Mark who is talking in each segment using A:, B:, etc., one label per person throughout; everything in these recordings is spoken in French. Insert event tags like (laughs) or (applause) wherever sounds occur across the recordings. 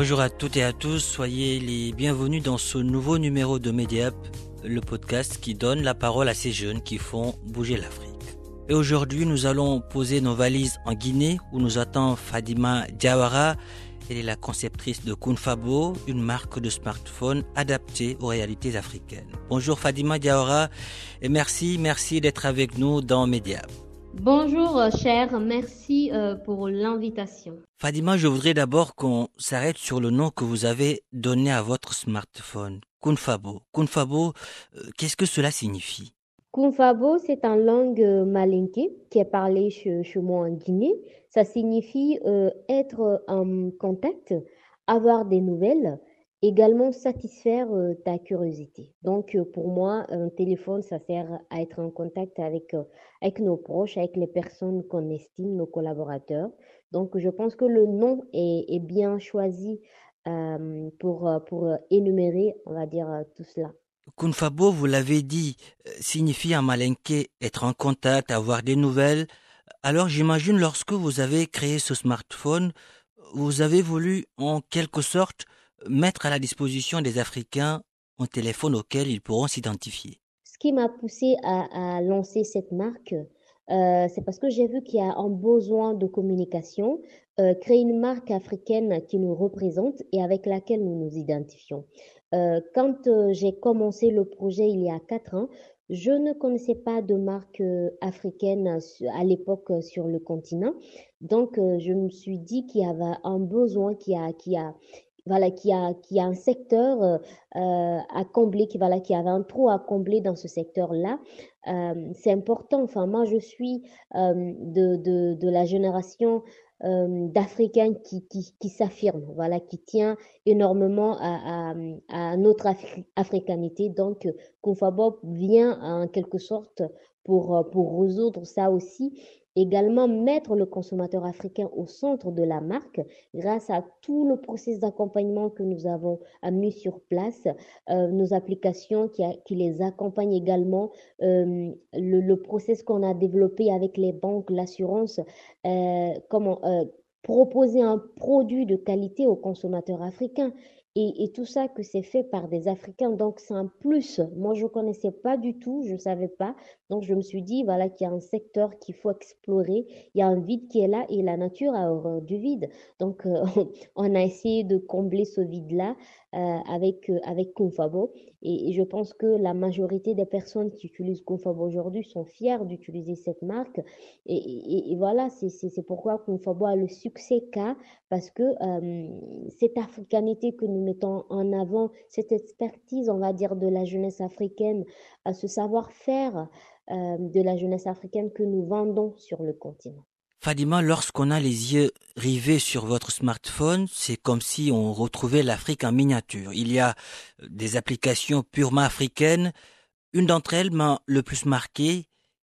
A: Bonjour à toutes et à tous, soyez les bienvenus dans ce nouveau numéro de Mediap, le podcast qui donne la parole à ces jeunes qui font bouger l'Afrique. Et aujourd'hui, nous allons poser nos valises en Guinée où nous attend Fadima Diawara. Elle est la conceptrice de Kunfabo, une marque de smartphone adaptée aux réalités africaines. Bonjour Fadima Diawara et merci, merci d'être avec nous dans Mediap.
B: Bonjour, euh, cher. Merci euh, pour l'invitation.
A: Fadima, je voudrais d'abord qu'on s'arrête sur le nom que vous avez donné à votre smartphone, Kunfabo. Kunfabo, euh, qu'est-ce que cela signifie?
B: Kunfabo, c'est en langue malinké qui est parlée chez, chez moi en Guinée. Ça signifie euh, être en contact, avoir des nouvelles, également satisfaire euh, ta curiosité. Donc, euh, pour moi, un téléphone, ça sert à être en contact avec, euh, avec nos proches, avec les personnes qu'on estime, nos collaborateurs. Donc, je pense que le nom est, bien choisi pour, pour énumérer, on va dire, tout cela.
A: Kunfabo, vous l'avez dit, signifie en malinké être en contact, avoir des nouvelles. Alors j'imagine lorsque vous avez créé ce smartphone, vous avez voulu en quelque sorte mettre à la disposition des Africains un téléphone auquel ils pourront s'identifier.
B: Ce qui m'a poussé à, lancer cette marque, euh, c'est parce que j'ai vu qu'il y a un besoin de communication, euh, créer une marque africaine qui nous représente et avec laquelle nous nous identifions. Euh, quand j'ai commencé le projet il y a quatre ans, je ne connaissais pas de marque africaine à l'époque sur le continent. Donc, je me suis dit qu'il y avait un besoin, y a, voilà, qu'il y a, qu'il y a un secteur euh, euh, à combler, qui, voilà, qu'il y avait un trou à combler dans ce secteur-là. Euh, c'est important. Enfin, moi, je suis de, de, de la génération d'Africains qui, qui, qui s'affirment, voilà, qui tient énormément à, à, notre afri- africanité. Donc, Confabop vient en quelque sorte pour, pour résoudre ça aussi. Également, mettre le consommateur africain au centre de la marque grâce à tout le processus d'accompagnement que nous avons mis sur place, euh, nos applications qui, les accompagnent également, euh, le, process qu'on a développé avec les banques, l'assurance, euh, comment proposer un produit de qualité aux consommateurs africains. Et, tout ça que c'est fait par des Africains, donc c'est un plus. Moi, je ne connaissais pas du tout, je ne savais pas. Donc, je me suis dit, voilà, qu'il y a un secteur qu'il faut explorer. Il y a un vide qui est là et la nature a horreur du vide. Donc, euh, (laughs) on a essayé de combler ce vide-là avec, euh, avec Confabo. Et, je pense que la majorité des personnes qui utilisent Confabo aujourd'hui sont fiers d'utiliser cette marque. Et, et- et voilà, c'est pourquoi Confabo a le succès qu'a, parce que euh, cette africanité que nous mettons en avant, cette expertise, on va dire, de la jeunesse africaine, ce savoir-faire euh, de la jeunesse africaine que nous vendons sur le continent.
A: Fadima, lorsqu'on a les yeux rivés sur votre smartphone, c'est comme si on retrouvait l'Afrique en miniature. Il y a euh, des applications purement africaines. Une d'entre elles m'a le plus marqué.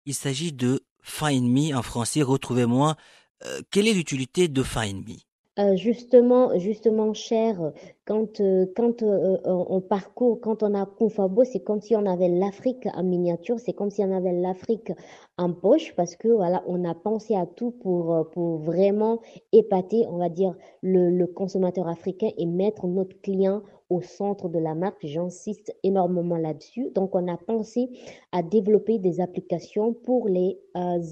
A: Il s'agit de Find Me en français, retrouvez-moi. Euh, quelle est l'utilité de Find Me
B: Euh, justement, justement, cher, quand, euh, quand euh, on, parcourt, quand on a Confabo, c'est comme si on avait l'Afrique en miniature, c'est comme si on avait l'Afrique en poche, parce que voilà, on a pensé à tout pour, vraiment épater, on va dire, le, consommateur africain et mettre notre client au centre de la marque. J'insiste énormément là-dessus. Donc, on a pensé à développer des applications pour les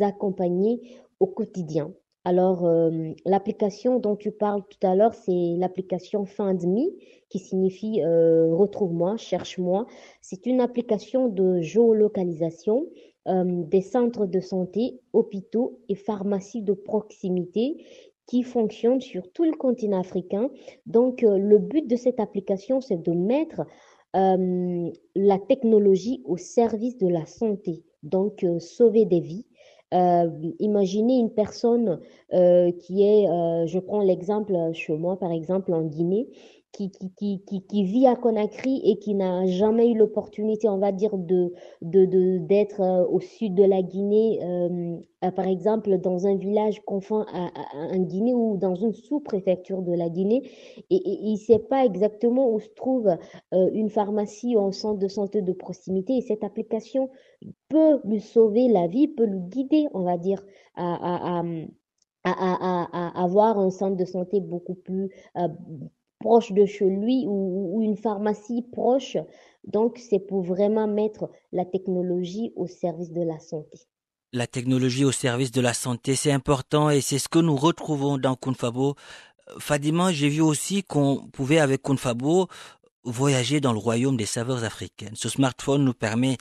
B: accompagner au quotidien Alors, euh, l'application dont tu parles tout à l'heure, c'est l'application FindMe, qui signifie euh, Retrouve-moi, cherche-moi. C'est une application de géolocalisation euh, des centres de santé, hôpitaux et pharmacies de proximité qui fonctionne sur tout le continent africain. Donc, le but de cette application, c'est de mettre la technologie au service de la santé, donc sauver des vies euh, imaginez une personne euh, qui est, euh, je prends l'exemple chez moi, par exemple en Guinée, qui, qui, qui, qui, vit à Conakry et qui n'a jamais eu l'opportunité, on va dire, de, de, de, d'être au sud de la Guinée, par exemple, dans un village confin à, à, Guinée ou dans une sous-préfecture de la Guinée, et, il ne sait pas exactement où se trouve une pharmacie ou un centre de santé de proximité, et cette application peut lui sauver la vie, peut lui guider, on va dire, à, à, à, avoir un centre de santé beaucoup plus euh, proche de chez lui ou, une pharmacie proche. Donc, c'est pour vraiment mettre la technologie au service de la santé.
A: La technologie au service de la santé, c'est important et c'est ce que nous retrouvons dans Kunfabo. Fadima, j'ai vu aussi qu'on pouvait avec Kunfabo voyager dans le royaume des saveurs africaines. Ce smartphone nous permet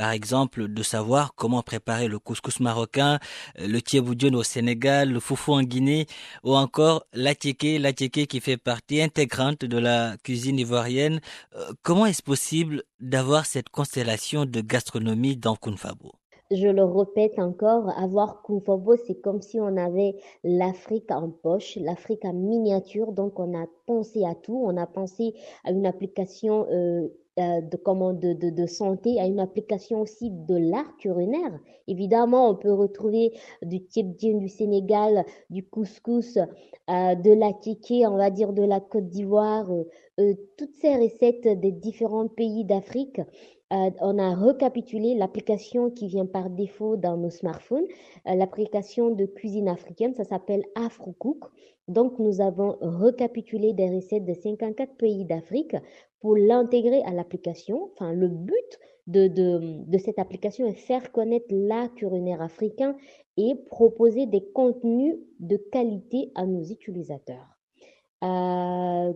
A: par exemple, de savoir comment préparer le couscous marocain, euh, le tieboudion au Sénégal, le foufou en Guinée, ou encore l'attiqué, l'attiqué qui fait partie intégrante de la cuisine ivoirienne. Euh, comment est-ce possible d'avoir cette constellation de gastronomie dans Kunfabo
B: je le répète encore, avoir Kunfabo, c'est comme si on avait l'Afrique en poche, l'Afrique en miniature. Donc, on a pensé à tout. On a pensé à une application euh, de, comment, de, de, santé, à une application aussi de l'art culinaire. Évidemment, on peut retrouver du tibdien du Sénégal, du couscous, euh, de la kiki, on va dire de la Côte d'Ivoire, euh, euh toutes ces recettes des différents pays d'Afrique. Euh, on a recapitulé l'application qui vient par défaut dans nos smartphones, euh, l'application de cuisine africaine, ça s'appelle AfroCook. Donc, nous avons recapitulé des recettes de 54 pays d'Afrique pour l'intégrer à l'application. Enfin, le but de, de, cette application est faire connaître l'art culinaire africain et proposer des contenus de qualité à nos utilisateurs. Euh,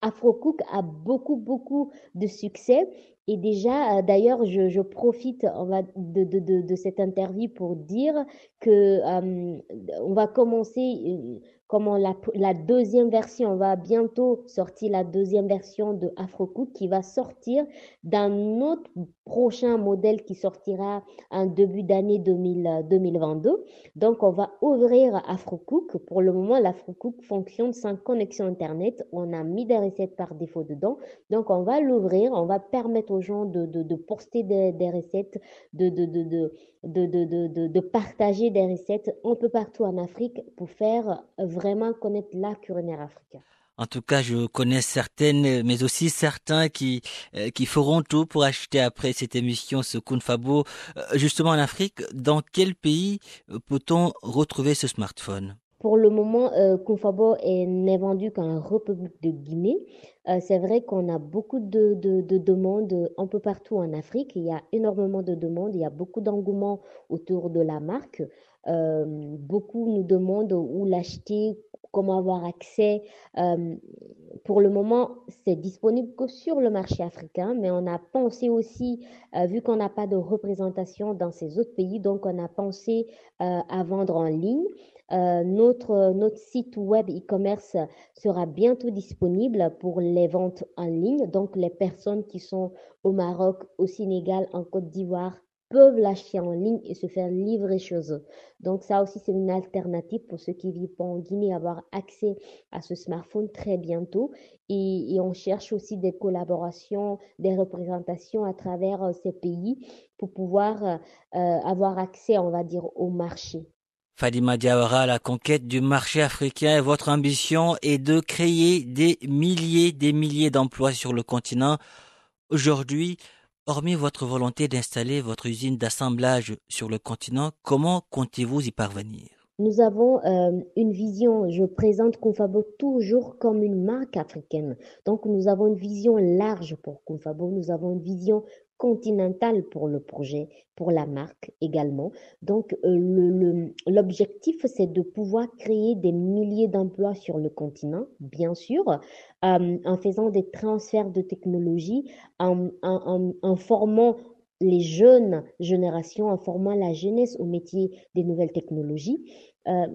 B: AfroCook a beaucoup, beaucoup de succès. Et déjà, euh, d'ailleurs, je, profite de, de, de, de, cette interview pour dire que euh, on va commencer comment la, deuxième version, on va bientôt sortir la deuxième version de AfroCook qui va sortir d'un autre prochain modèle qui sortira en début d'année 2022. Donc, on va ouvrir AfroCook. Pour le moment, l'AfroCook fonctionne sans connexion Internet. On a mis des recettes par défaut dedans. Donc, on va l'ouvrir. On va permettre aux gens de, de, de poster des, recettes, de, de, de, de, de, partager des recettes un peu partout en Afrique pour faire vraiment connaître l'art culinaire africain.
A: En tout cas, je connais certaines, mais aussi certains qui euh, qui feront tout pour acheter après cette émission ce Kunfabo. Euh, justement en Afrique, dans quel pays euh, peut-on retrouver ce smartphone?
B: Pour le moment, euh, Kunfabo n'est vendu qu'en République de Guinée. Euh, c'est vrai qu'on a beaucoup de, de, de, demandes un peu partout en Afrique. Il y a énormément de demandes, il y a beaucoup d'engouement autour de la marque. Euh, beaucoup nous demandent où l'acheter, comment avoir accès. Euh, pour le moment, c'est disponible que sur le marché africain, mais on a pensé aussi, euh, vu qu'on n'a pas de représentation dans ces autres pays, donc on a pensé à vendre en ligne. Notre, notre site web e-commerce sera bientôt disponible pour les ventes en ligne. Donc, les personnes qui sont au Maroc, au Sénégal, en Côte d'Ivoire, peuvent l'acheter en ligne et se faire livrer chez eux. Donc ça aussi, c'est une alternative pour ceux qui vivent en Guinée, avoir accès à ce smartphone très bientôt. Et, et on cherche aussi des collaborations, des représentations à travers euh, ces pays pour pouvoir euh, avoir accès, on va dire, au marché.
A: Fadima Diawara, la conquête du marché africain, votre ambition est de créer des milliers, des milliers d'emplois sur le continent. Aujourd'hui, Hormis votre volonté d'installer votre usine d'assemblage sur le continent, comment comptez-vous y parvenir?
B: Nous avons euh, une vision, je présente Confabo toujours comme une marque africaine. Donc, nous avons une vision large pour Confabo, nous avons une vision continentale pour le projet, pour la marque également. Donc, euh, l'objectif, c'est de pouvoir créer des milliers d'emplois sur le continent, bien sûr, euh, en faisant des transferts de technologie, en, en, en formant les jeunes générations, en formant la jeunesse au métier des nouvelles technologies. Euh,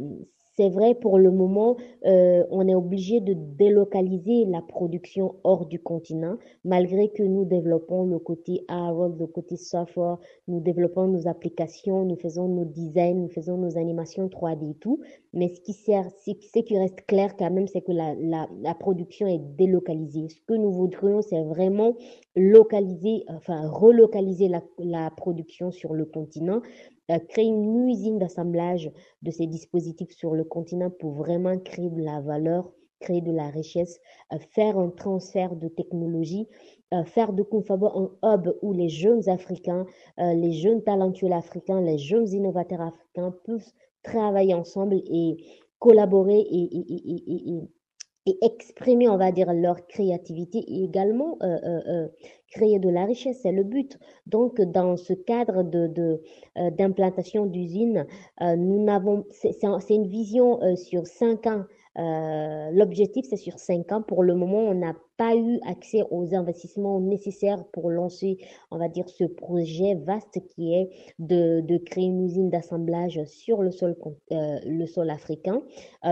B: c'est vrai, pour le moment, euh, on est obligé de délocaliser la production hors du continent, malgré que nous développons le côté hardware, le côté software, nous développons nos applications, nous faisons nos designs, nous faisons nos animations 3D et tout. Mais ce qui ce qui reste clair quand même, c'est que la, production est délocalisée. Ce que nous voudrions, c'est vraiment localiser, enfin relocaliser la, production sur le continent créer une usine d'assemblage de ces dispositifs sur le continent pour vraiment créer de la valeur, créer de la richesse, euh, faire un transfert de technologie, euh, faire de Confabo un hub où les jeunes Africains, les jeunes talentueux africains, les jeunes innovateurs africains peuvent travailler ensemble et collaborer et, et, et, et exprimer, on va dire, leur créativité et également euh, euh, euh, créer de la richesse. C'est le but. Donc, dans ce cadre de, de d'implantation d'usines, nous n'avons, c'est, c'est une vision sur cinq ans. l'objectif, c'est sur cinq ans. Pour le moment, on n'a pas eu accès aux investissements nécessaires pour lancer, on va dire, ce projet vaste qui est de, de créer une usine d'assemblage sur le sol, le sol africain.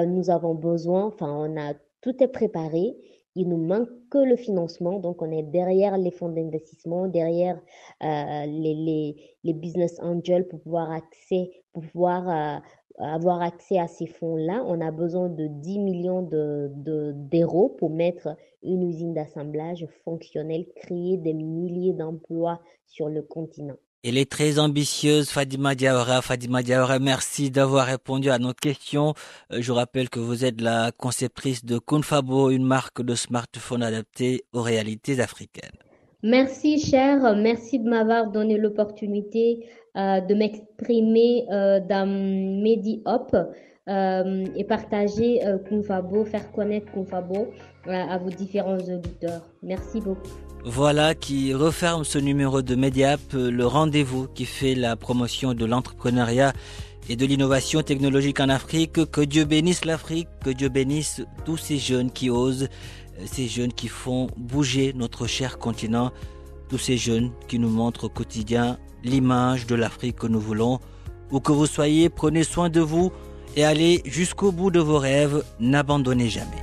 B: nous avons besoin, enfin, on a tout est préparé. Il nous manque que le financement. Donc, on est derrière les fonds d'investissement, derrière euh, les, business angels pour pouvoir, accès, pouvoir euh, avoir accès à ces fonds-là. On a besoin de 10 millions d'euros de, d'euros pour mettre une usine d'assemblage fonctionnelle, créer des milliers d'emplois sur le continent.
A: Elle est très ambitieuse, Fadima Diawara. Fadima Diawara, merci d'avoir répondu à notre question. Euh, je rappelle que vous êtes la conceptrice de Kunfabo, une marque de smartphone adaptée aux réalités africaines.
B: Merci, cher. Merci de m'avoir donné l'opportunité euh, de m'exprimer euh, dans MediHop euh, et partager euh, faire connaître Kunfabo euh, à vos différents auditeurs. Merci beaucoup.
A: Voilà qui referme ce numéro de Mediap, le rendez-vous qui fait la promotion de l'entrepreneuriat et de l'innovation technologique en Afrique. Que Dieu bénisse l'Afrique, que Dieu bénisse tous ces jeunes qui osent, ces jeunes qui font bouger notre cher continent, tous ces jeunes qui nous montrent au quotidien l'image de l'Afrique que nous voulons. Où que vous soyez, prenez soin de vous et allez jusqu'au bout de vos rêves, n'abandonnez jamais.